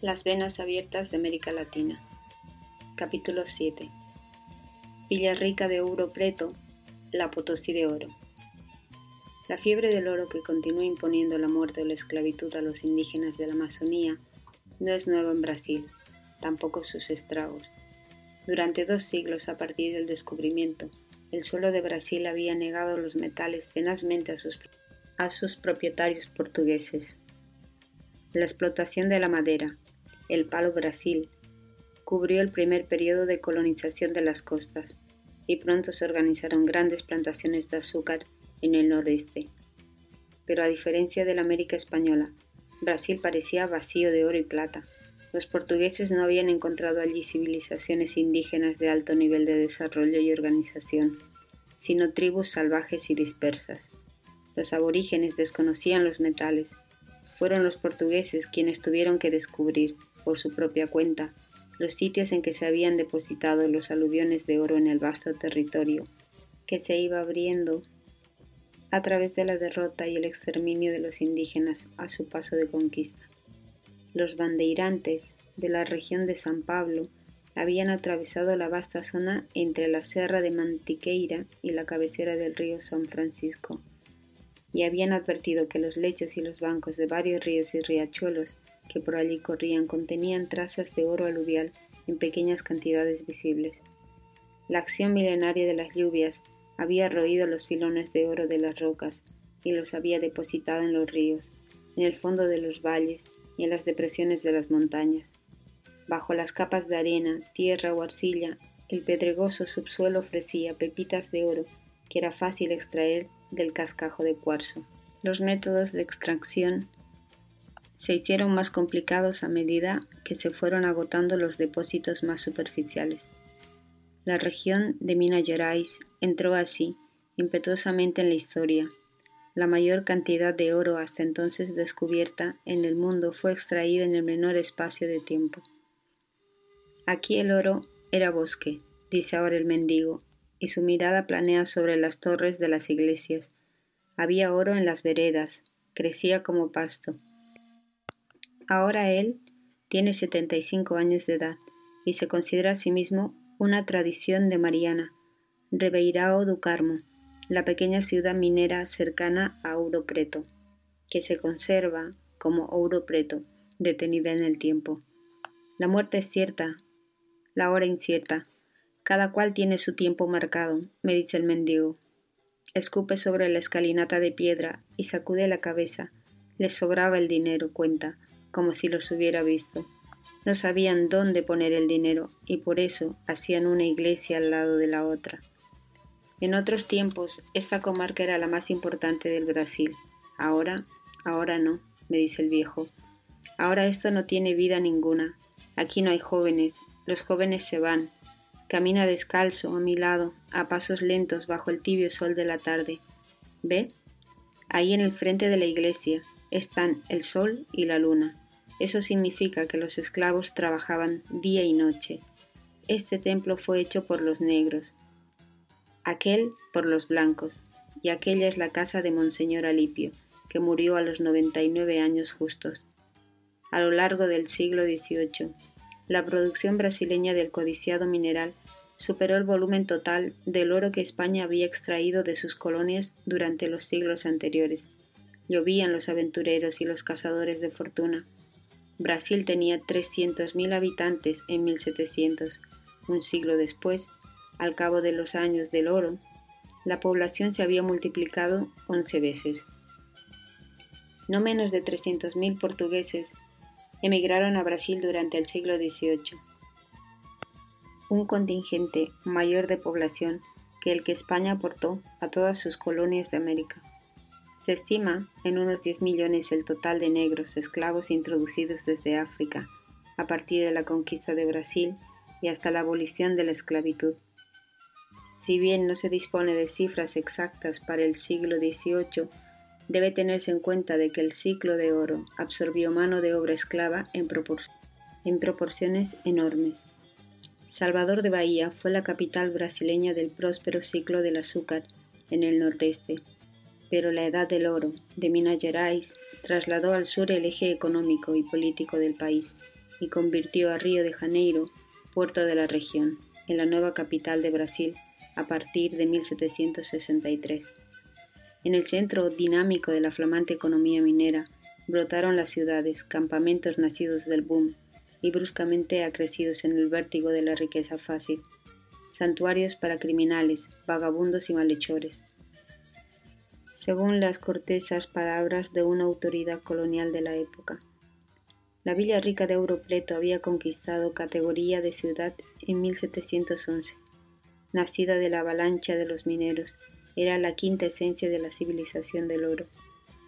Las venas abiertas de América Latina. Capítulo 7. Villa Rica de Ouro Preto, la Potosí de Oro. La fiebre del oro que continúa imponiendo la muerte o la esclavitud a los indígenas de la Amazonía no es nueva en Brasil, tampoco sus estragos. Durante dos siglos a partir del descubrimiento, el suelo de Brasil había negado los metales tenazmente a sus, a sus propietarios portugueses. La explotación de la madera, el Palo Brasil, cubrió el primer periodo de colonización de las costas, y pronto se organizaron grandes plantaciones de azúcar en el nordeste. Pero a diferencia de la América española, Brasil parecía vacío de oro y plata. Los portugueses no habían encontrado allí civilizaciones indígenas de alto nivel de desarrollo y organización, sino tribus salvajes y dispersas. Los aborígenes desconocían los metales. Fueron los portugueses quienes tuvieron que descubrir, por su propia cuenta, los sitios en que se habían depositado los aluviones de oro en el vasto territorio que se iba abriendo a través de la derrota y el exterminio de los indígenas a su paso de conquista. Los bandeirantes de la región de San Pablo habían atravesado la vasta zona entre la Serra de Mantiqueira y la cabecera del río San Francisco, y habían advertido que los lechos y los bancos de varios ríos y riachuelos que por allí corrían contenían trazas de oro aluvial en pequeñas cantidades visibles. La acción milenaria de las lluvias había roído los filones de oro de las rocas y los había depositado en los ríos, en el fondo de los valles y en las depresiones de las montañas. Bajo las capas de arena, tierra o arcilla, el pedregoso subsuelo ofrecía pepitas de oro que era fácil extraer del cascajo de cuarzo. Los métodos de extracción se hicieron más complicados a medida que se fueron agotando los depósitos más superficiales. La región de Minas Gerais entró así impetuosamente en la historia. La mayor cantidad de oro hasta entonces descubierta en el mundo fue extraída en el menor espacio de tiempo. Aquí el oro era bosque, dice ahora el mendigo, y su mirada planea sobre las torres de las iglesias. Había oro en las veredas, crecía como pasto, Ahora él tiene 75 años de edad y se considera a sí mismo una tradición de Mariana, Rebeirao do Carmo, la pequeña ciudad minera cercana a Ouro Preto, que se conserva como Ouro Preto, detenida en el tiempo. La muerte es cierta, la hora incierta, cada cual tiene su tiempo marcado, me dice el mendigo. Escupe sobre la escalinata de piedra y sacude la cabeza. Le sobraba el dinero, cuenta, como si los hubiera visto. No sabían dónde poner el dinero y por eso hacían una iglesia al lado de la otra. En otros tiempos esta comarca era la más importante del Brasil. Ahora, ahora no, me dice el viejo. Ahora esto no tiene vida ninguna. Aquí no hay jóvenes, los jóvenes se van. Camina descalzo a mi lado, a pasos lentos bajo el tibio sol de la tarde. ¿Ve? Ahí en el frente de la iglesia, están el sol y la luna. Eso significa que los esclavos trabajaban día y noche. Este templo fue hecho por los negros, aquel por los blancos, y aquella es la casa de Monseñor Alipio, que murió a los 99 años justos. A lo largo del siglo XVIII, la producción brasileña del codiciado mineral superó el volumen total del oro que España había extraído de sus colonias durante los siglos anteriores. Llovían los aventureros y los cazadores de fortuna. Brasil tenía 300.000 habitantes en 1700. Un siglo después, al cabo de los años del oro, la población se había multiplicado 11 veces. No menos de 300.000 portugueses emigraron a Brasil durante el siglo XVIII. Un contingente mayor de población que el que España aportó a todas sus colonias de América. Se estima en unos 10 millones el total de negros esclavos introducidos desde África, a partir de la conquista de Brasil y hasta la abolición de la esclavitud. Si bien no se dispone de cifras exactas para el siglo XVIII, debe tenerse en cuenta de que el ciclo de oro absorbió mano de obra esclava en, en proporciones enormes. Salvador de Bahía fue la capital brasileña del próspero ciclo del azúcar en el nordeste, pero la Edad del Oro de Minas Gerais trasladó al sur el eje económico y político del país y convirtió a Río de Janeiro puerto de la región, en la nueva capital de Brasil a partir de 1763. En el centro dinámico de la flamante economía minera brotaron las ciudades, campamentos nacidos del boom y bruscamente acrecidos en el vértigo de la riqueza fácil, santuarios para criminales, vagabundos y malhechores. Según las cortesas palabras de una autoridad colonial de la época. La Villa Rica de Ouro Preto había conquistado categoría de ciudad en 1711. Nacida de la avalancha de los mineros, era la quinta esencia de la civilización del oro.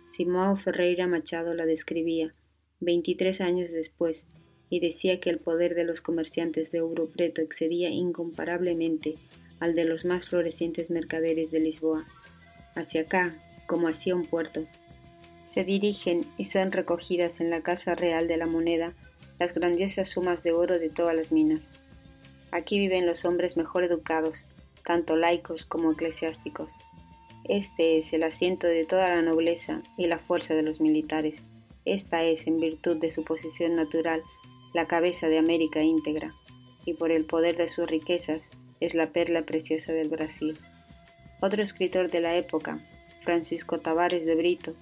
Simão Ferreira Machado la describía, 23 años después, y decía que el poder de los comerciantes de Ouro Preto excedía incomparablemente al de los más florecientes mercaderes de Lisboa. Hacia acá, como hacia un puerto, se dirigen y son recogidas en la Casa Real de la Moneda las grandiosas sumas de oro de todas las minas. Aquí viven los hombres mejor educados, tanto laicos como eclesiásticos. Este es el asiento de toda la nobleza y la fuerza de los militares. Esta es, en virtud de su posición natural, la cabeza de América íntegra, y por el poder de sus riquezas es la perla preciosa del Brasil. Otro escritor de la época, Francisco Tavares de Brito,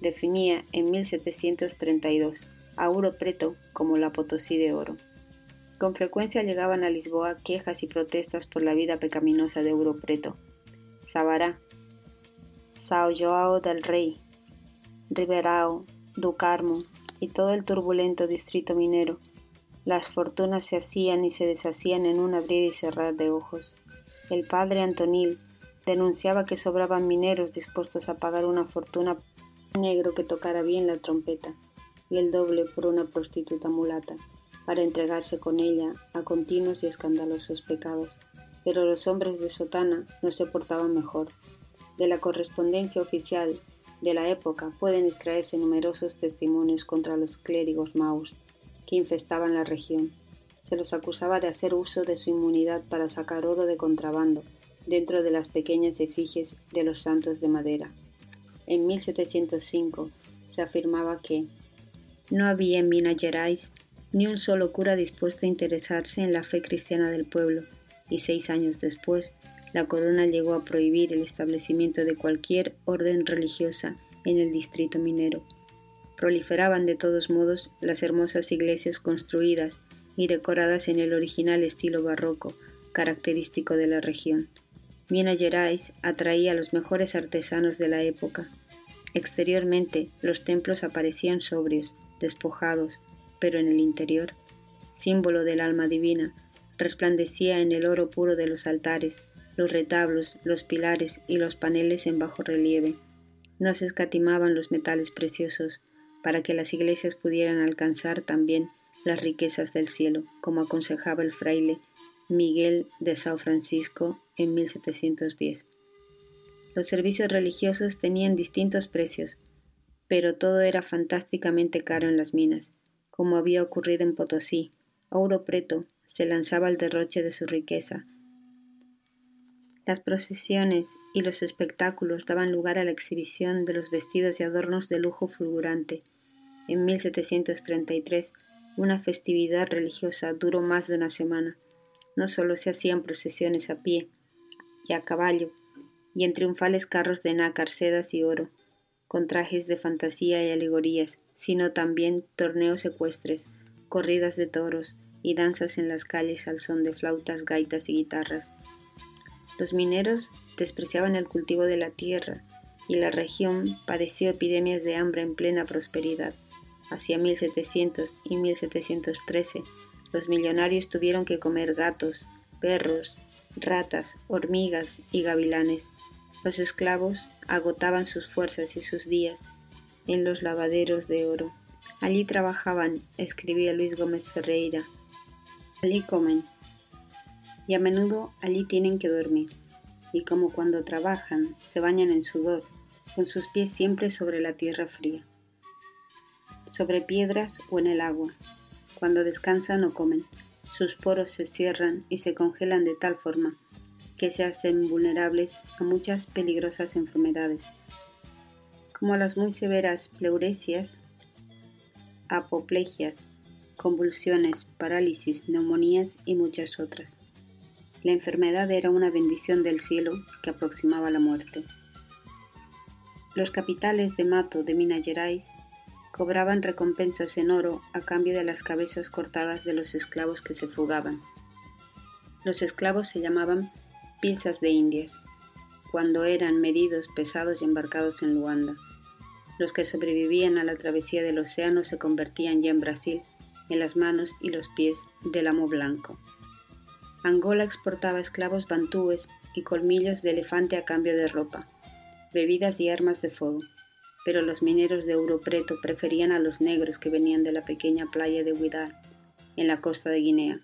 definía en 1732 a Ouro Preto como la Potosí de oro. Con frecuencia llegaban a Lisboa quejas y protestas por la vida pecaminosa de Ouro Preto. Sabará, Sao Joao del Rey, Ribeirão do Carmo y todo el turbulento distrito minero. Las fortunas se hacían y se deshacían en un abrir y cerrar de ojos. El padre Antonil denunciaba que sobraban mineros dispuestos a pagar una fortuna negro que tocara bien la trompeta y el doble por una prostituta mulata, para entregarse con ella a continuos y escandalosos pecados. Pero los hombres de sotana no se portaban mejor. De la correspondencia oficial de la época pueden extraerse numerosos testimonios contra los clérigos maus que infestaban la región. Se los acusaba de hacer uso de su inmunidad para sacar oro de contrabando dentro de las pequeñas efigies de los santos de madera. En 1705 se afirmaba que no había en Minas Gerais ni un solo cura dispuesto a interesarse en la fe cristiana del pueblo, y seis años después, la corona llegó a prohibir el establecimiento de cualquier orden religiosa en el distrito minero. Proliferaban de todos modos las hermosas iglesias construidas y decoradas en el original estilo barroco, característico de la región. Gerais atraía a los mejores artesanos de la época. Exteriormente, los templos aparecían sobrios, despojados, pero en el interior, símbolo del alma divina, resplandecía en el oro puro de los altares, los retablos, los pilares y los paneles en bajo relieve. No se escatimaban los metales preciosos para que las iglesias pudieran alcanzar también las riquezas del cielo, como aconsejaba el fraile Miguel de Sao Francisco en 1710. Los servicios religiosos tenían distintos precios, pero todo era fantásticamente caro en las minas, como había ocurrido en Potosí. Ouro Preto se lanzaba al derroche de su riqueza. Las procesiones y los espectáculos daban lugar a la exhibición de los vestidos y adornos de lujo fulgurante. En 1733, una festividad religiosa duró más de una semana. No solo se hacían procesiones a pie y a caballo, y en triunfales carros de nácar, sedas y oro, con trajes de fantasía y alegorías, sino también torneos ecuestres, corridas de toros y danzas en las calles al son de flautas, gaitas y guitarras. Los mineros despreciaban el cultivo de la tierra y la región padeció epidemias de hambre en plena prosperidad. Hacia 1700 y 1713 los millonarios tuvieron que comer gatos, perros, ratas, hormigas y gavilanes. Los esclavos agotaban sus fuerzas y sus días en los lavaderos de oro. Allí trabajaban, escribía Luis Gómez Ferreira. Allí comen. Y a menudo allí tienen que dormir. Y como cuando trabajan, se bañan en sudor, con sus pies siempre sobre la tierra fría, sobre piedras o en el agua, cuando descansan o comen, sus poros se cierran y se congelan de tal forma que se hacen vulnerables a muchas peligrosas enfermedades, como las muy severas pleuresias, apoplegias, convulsiones, parálisis, neumonías y muchas otras. La enfermedad era una bendición del cielo que aproximaba la muerte. Los capitales de Mato de Minas Gerais cobraban recompensas en oro a cambio de las cabezas cortadas de los esclavos que se fugaban. Los esclavos se llamaban piezas de indias, cuando eran medidos, pesados y embarcados en Luanda. Los que sobrevivían a la travesía del océano se convertían ya en Brasil en las manos y los pies del amo blanco. Angola exportaba esclavos bantúes y colmillos de elefante a cambio de ropa, bebidas y armas de fuego, pero los mineros de Ouro Preto preferían a los negros que venían de la pequeña playa de Huidar, en la costa de Guinea,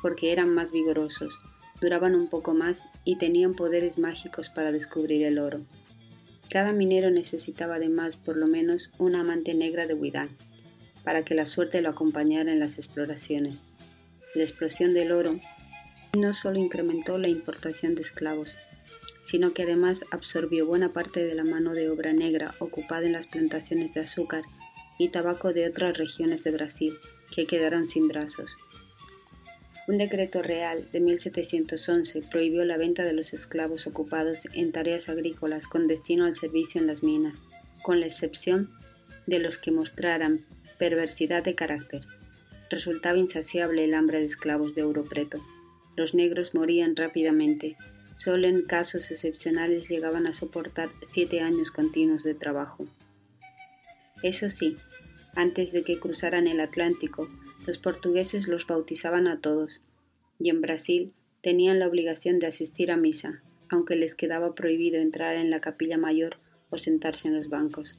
porque eran más vigorosos, duraban un poco más y tenían poderes mágicos para descubrir el oro. Cada minero necesitaba además por lo menos una amante negra de Huidar, para que la suerte lo acompañara en las exploraciones. La explosión del oro no solo incrementó la importación de esclavos, sino que además absorbió buena parte de la mano de obra negra ocupada en las plantaciones de azúcar y tabaco de otras regiones de Brasil, que quedaron sin brazos. Un decreto real de 1711 prohibió la venta de los esclavos ocupados en tareas agrícolas con destino al servicio en las minas, con la excepción de los que mostraran perversidad de carácter. Resultaba insaciable el hambre de esclavos de Europreto. Los negros morían rápidamente. Solo en casos excepcionales llegaban a soportar siete años continuos de trabajo. Eso sí, antes de que cruzaran el Atlántico, los portugueses los bautizaban a todos, y en Brasil tenían la obligación de asistir a misa, aunque les quedaba prohibido entrar en la capilla mayor o sentarse en los bancos.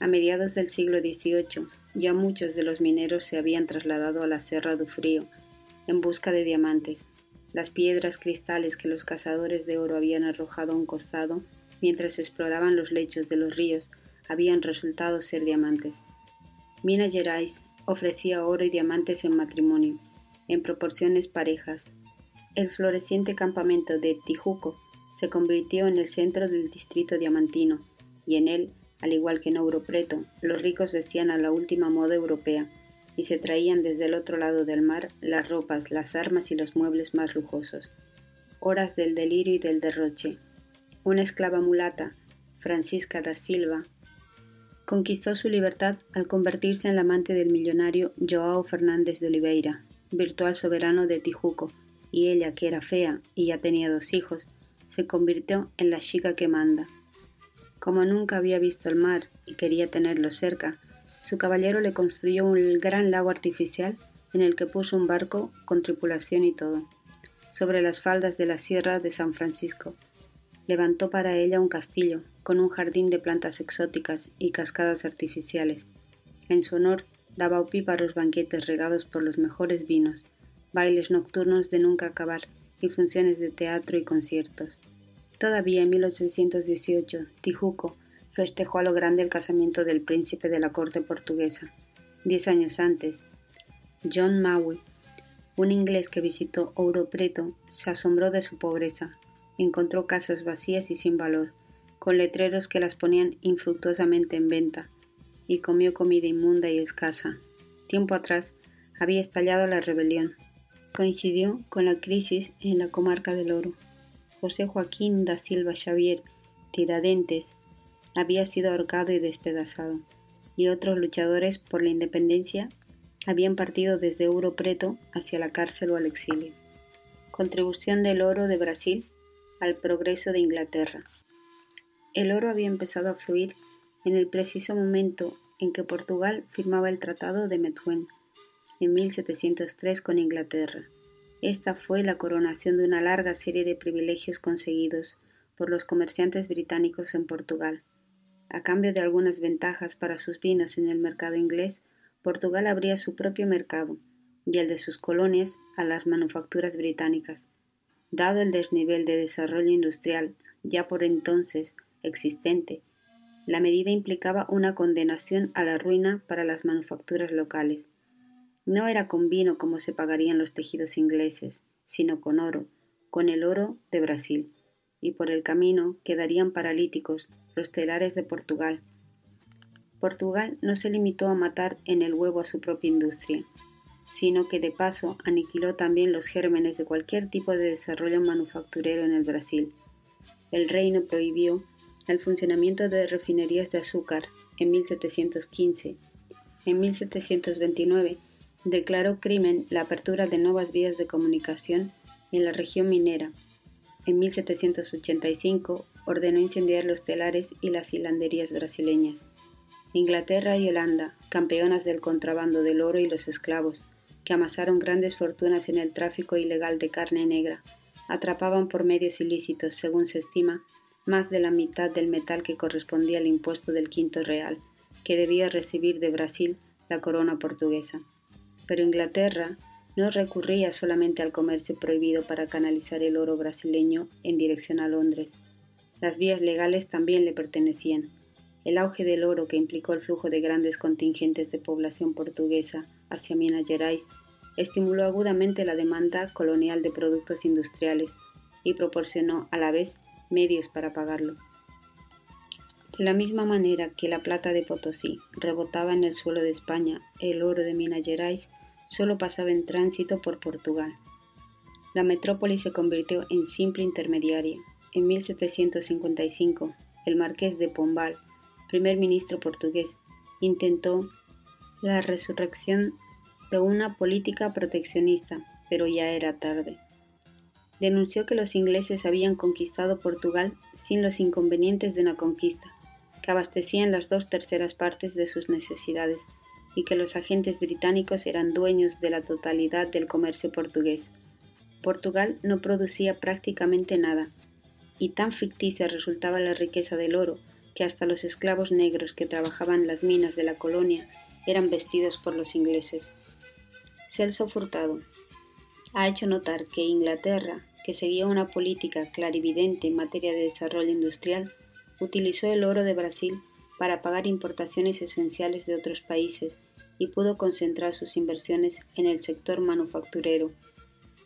A mediados del siglo XVIII, ya muchos de los mineros se habían trasladado a la Serra do Frío en busca de diamantes. Las piedras cristales que los cazadores de oro habían arrojado a un costado mientras exploraban los lechos de los ríos habían resultado ser diamantes. Minas Gerais ofrecía oro y diamantes en matrimonio, en proporciones parejas. El floreciente campamento de Tijuco se convirtió en el centro del distrito diamantino, y en él, al igual que en Europreto, los ricos vestían a la última moda europea, y se traían desde el otro lado del mar las ropas, las armas y los muebles más lujosos. Horas del delirio y del derroche. Una esclava mulata, Francisca da Silva, conquistó su libertad al convertirse en la amante del millonario Joao Fernández de Oliveira, virtual soberano de Tijuco, y ella, que era fea y ya tenía dos hijos, se convirtió en la chica que manda. Como nunca había visto el mar y quería tenerlo cerca, su caballero le construyó un gran lago artificial en el que puso un barco con tripulación y todo, sobre las faldas de la Sierra de San Francisco. Levantó para ella un castillo, con un jardín de plantas exóticas y cascadas artificiales. En su honor daba opíparos banquetes regados por los mejores vinos, bailes nocturnos de nunca acabar y funciones de teatro y conciertos. Todavía en 1818, Tijuco festejó a lo grande el casamiento del príncipe de la corte portuguesa. Diez años antes, John Maui, un inglés que visitó Ouro Preto, se asombró de su pobreza. Encontró casas vacías y sin valor, con letreros que las ponían infructuosamente en venta, y comió comida inmunda y escasa. Tiempo atrás había estallado la rebelión. Coincidió con la crisis en la comarca del Oro. José Joaquín da Silva Xavier Tiradentes había sido ahorcado y despedazado, y otros luchadores por la independencia habían partido desde Ouro Preto hacia la cárcel o al exilio. Contribución del oro de Brasil al progreso de Inglaterra. El oro había empezado a fluir en el preciso momento en que Portugal firmaba el Tratado de Methuen en 1703 con Inglaterra. Esta fue la coronación de una larga serie de privilegios conseguidos por los comerciantes británicos en Portugal, a cambio de algunas ventajas para sus vinos en el mercado inglés, Portugal abría su propio mercado y el de sus colonias a las manufacturas británicas. Dado el desnivel de desarrollo industrial ya por entonces existente, la medida implicaba una condenación a la ruina para las manufacturas locales. No era con vino como se pagarían los tejidos ingleses, sino con oro, con el oro de Brasil y por el camino quedarían paralíticos los telares de Portugal. Portugal no se limitó a matar en el huevo a su propia industria, sino que de paso aniquiló también los gérmenes de cualquier tipo de desarrollo manufacturero en el Brasil. El reino prohibió el funcionamiento de refinerías de azúcar en 1715. En 1729 declaró crimen la apertura de nuevas vías de comunicación en la región minera. En 1785 ordenó incendiar los telares y las hilanderías brasileñas. Inglaterra y Holanda, campeonas del contrabando del oro y los esclavos, que amasaron grandes fortunas en el tráfico ilegal de carne negra, atrapaban por medios ilícitos, según se estima, más de la mitad del metal que correspondía al impuesto del quinto real, que debía recibir de Brasil la corona portuguesa. Pero Inglaterra no recurría solamente al comercio prohibido para canalizar el oro brasileño en dirección a Londres. Las vías legales también le pertenecían. El auge del oro que implicó el flujo de grandes contingentes de población portuguesa hacia Minas Gerais estimuló agudamente la demanda colonial de productos industriales y proporcionó a la vez medios para pagarlo. De la misma manera que la plata de Potosí rebotaba en el suelo de España, el oro de Minas Gerais solo pasaba en tránsito por Portugal. La metrópoli se convirtió en simple intermediaria. En 1755, el marqués de Pombal primer ministro portugués, intentó la resurrección de una política proteccionista, pero ya era tarde. Denunció que los ingleses habían conquistado Portugal sin los inconvenientes de una conquista, que abastecían las dos terceras partes de sus necesidades y que los agentes británicos eran dueños de la totalidad del comercio portugués. Portugal no producía prácticamente nada, y tan ficticia resultaba la riqueza del oro que hasta los esclavos negros que trabajaban las minas de la colonia eran vestidos por los ingleses. Celso Furtado ha hecho notar que Inglaterra, que seguía una política clarividente en materia de desarrollo industrial, utilizó el oro de Brasil para pagar importaciones esenciales de otros países y pudo concentrar sus inversiones en el sector manufacturero.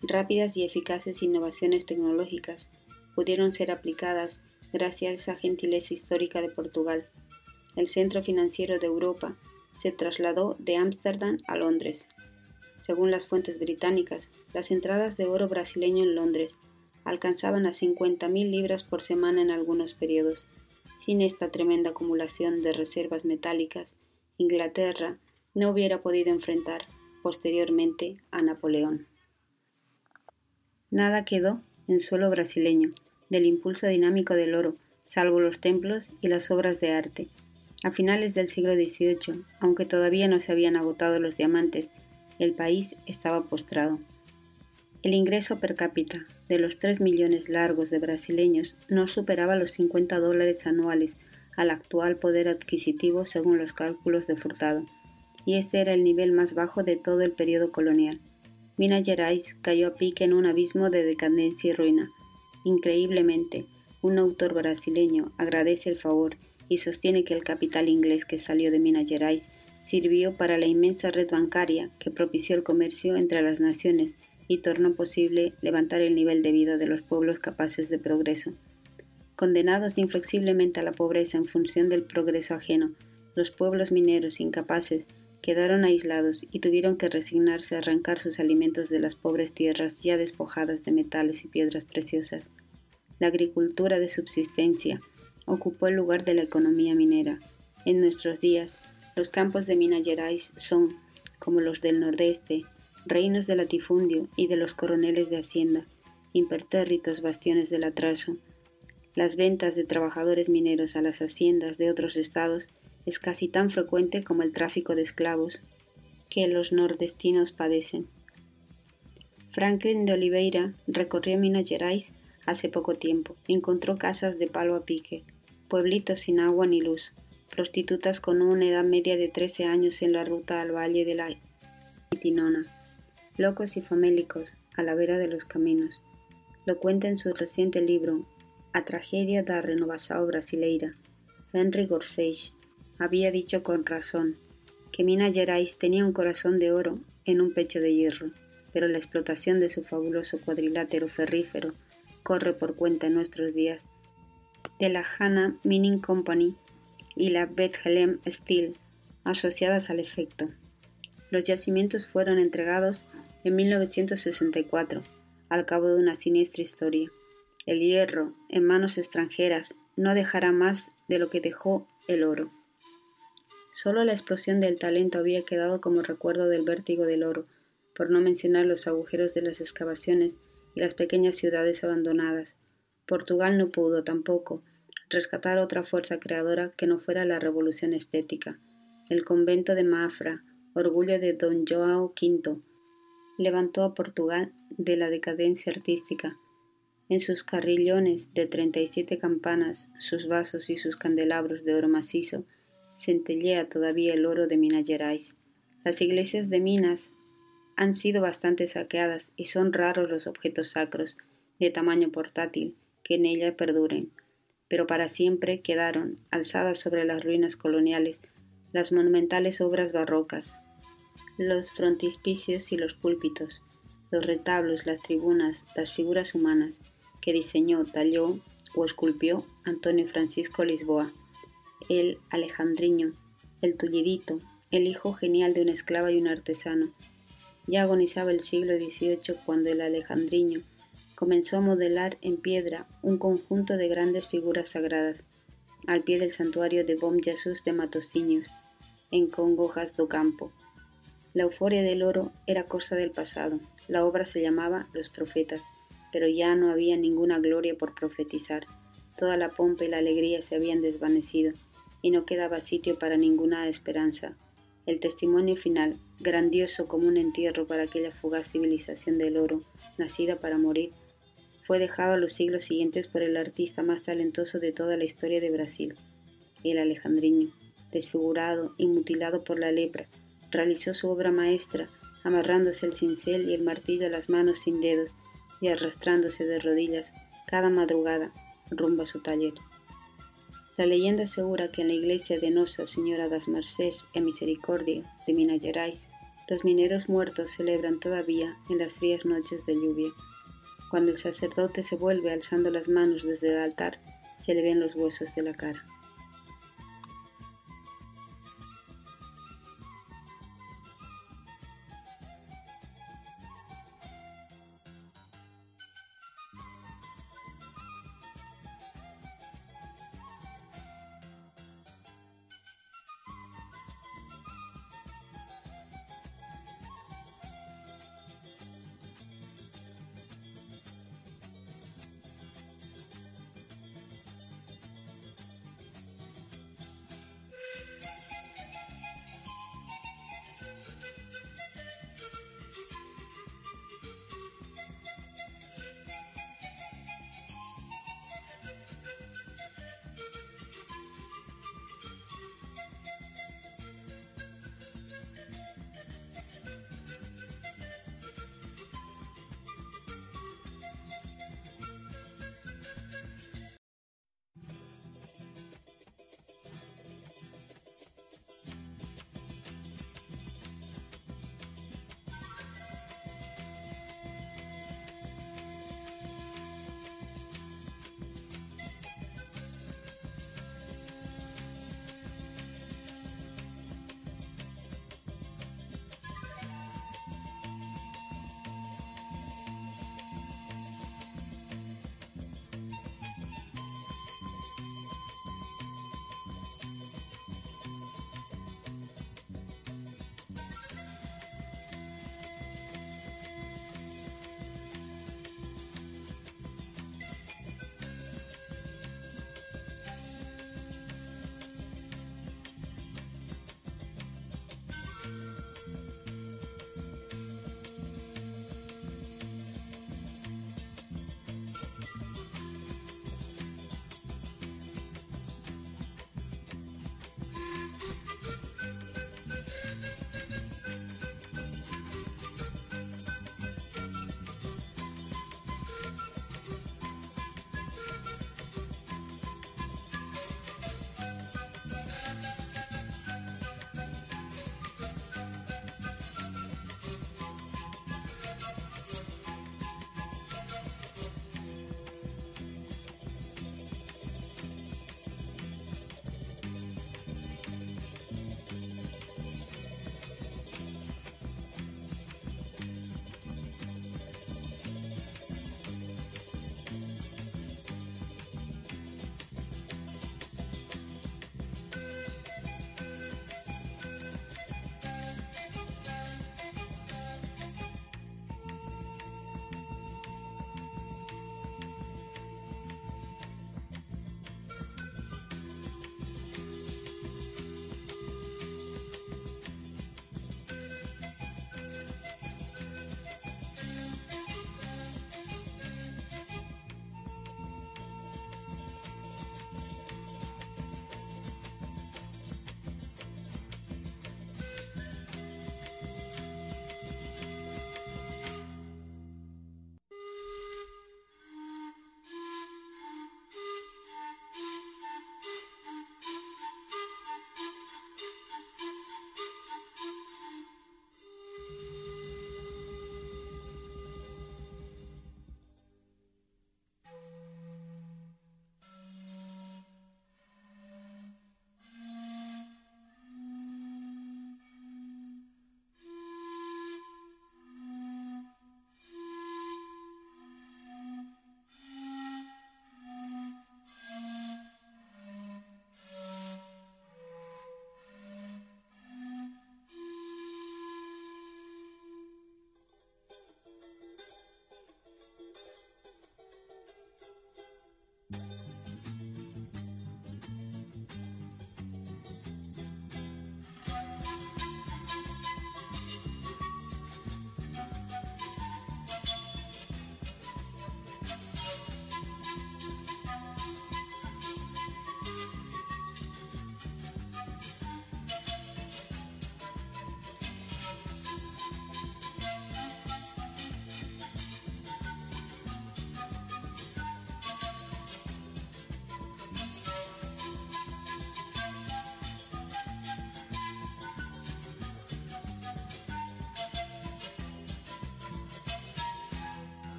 Rápidas y eficaces innovaciones tecnológicas pudieron ser aplicadas gracias a esa gentileza histórica de Portugal. El centro financiero de Europa se trasladó de Ámsterdam a Londres. Según las fuentes británicas, las entradas de oro brasileño en Londres alcanzaban a 50.000 libras por semana en algunos periodos. Sin esta tremenda acumulación de reservas metálicas, Inglaterra no hubiera podido enfrentar posteriormente a Napoleón. Nada quedó en suelo brasileño, del impulso dinámico del oro, salvo los templos y las obras de arte. A finales del siglo XVIII, aunque todavía no se habían agotado los diamantes, el país estaba postrado. El ingreso per cápita de los 3 millones largos de brasileños no superaba los 50 dólares anuales al actual poder adquisitivo según los cálculos de Furtado, y este era el nivel más bajo de todo el periodo colonial. Minas Gerais cayó a pique en un abismo de decadencia y ruina, Increíblemente, un autor brasileño agradece el favor y sostiene que el capital inglés que salió de Minas Gerais sirvió para la inmensa red bancaria que propició el comercio entre las naciones y tornó posible levantar el nivel de vida de los pueblos capaces de progreso. Condenados inflexiblemente a la pobreza en función del progreso ajeno, los pueblos mineros incapaces quedaron aislados y tuvieron que resignarse a arrancar sus alimentos de las pobres tierras ya despojadas de metales y piedras preciosas. La agricultura de subsistencia ocupó el lugar de la economía minera. En nuestros días, los campos de Minas Gerais son, como los del Nordeste, reinos de latifundio y de los coroneles de Hacienda, impertérritos bastiones del atraso. Las ventas de trabajadores mineros a las haciendas de otros estados es casi tan frecuente como el tráfico de esclavos que los nordestinos padecen. Franklin de Oliveira recorrió Minas Gerais hace poco tiempo. Encontró casas de palo a pique, pueblitos sin agua ni luz, prostitutas con una edad media de 13 años en la ruta al valle de la Itinona, locos y famélicos a la vera de los caminos. Lo cuenta en su reciente libro A Tragedia da Renovação Brasileira, Henry Gorsage, había dicho con razón que Minas Gerais tenía un corazón de oro en un pecho de hierro, pero la explotación de su fabuloso cuadrilátero ferrífero corre por cuenta en nuestros días de la Hanna Mining Company, y la Bethlehem Steel, asociadas al efecto. Los yacimientos fueron entregados en 1964, al cabo de una siniestra historia. El hierro, en manos extranjeras, no dejará más de lo que dejó el oro. Solo la explosión del talento había quedado como recuerdo del vértigo del oro, por no mencionar los agujeros de las excavaciones y las pequeñas ciudades abandonadas. Portugal no pudo tampoco rescatar otra fuerza creadora que no fuera la revolución estética. El convento de Mafra, orgullo de don Joao V, levantó a Portugal de la decadencia artística. En sus carrillones de treinta y siete campanas, sus vasos y sus candelabros de oro macizo, centellea todavía el oro de Minas Gerais. Las iglesias de Minas han sido bastante saqueadas y son raros los objetos sacros de tamaño portátil que en ella perduren, pero para siempre quedaron, alzadas sobre las ruinas coloniales, las monumentales obras barrocas, los frontispicios y los púlpitos, los retablos, las tribunas, las figuras humanas que diseñó, talló o esculpió Antonio Francisco Lisboa, el alejandriño, el tullidito, el hijo genial de una esclava y un artesano, ya agonizaba el siglo XVIII cuando el alejandriño comenzó a modelar en piedra un conjunto de grandes figuras sagradas al pie del santuario de Bom Jesus de Matosinhos, en Congojas do Campo. La euforia del oro era cosa del pasado. La obra se llamaba Los Profetas, pero ya no había ninguna gloria por profetizar. Toda la pompa y la alegría se habían desvanecido, y no quedaba sitio para ninguna esperanza, el testimonio final, grandioso como un entierro para aquella fugaz civilización del oro, nacida para morir, fue dejado a los siglos siguientes por el artista más talentoso de toda la historia de Brasil, el alejandriño, desfigurado y mutilado por la lepra, realizó su obra maestra, amarrándose el cincel y el martillo a las manos sin dedos y arrastrándose de rodillas cada madrugada rumbo a su taller. La leyenda asegura que en la iglesia de Nosa Señora das Mercés e Misericordia de Minas Gerais, los mineros muertos celebran todavía en las frías noches de lluvia. Cuando el sacerdote se vuelve alzando las manos desde el altar, se le ven los huesos de la cara.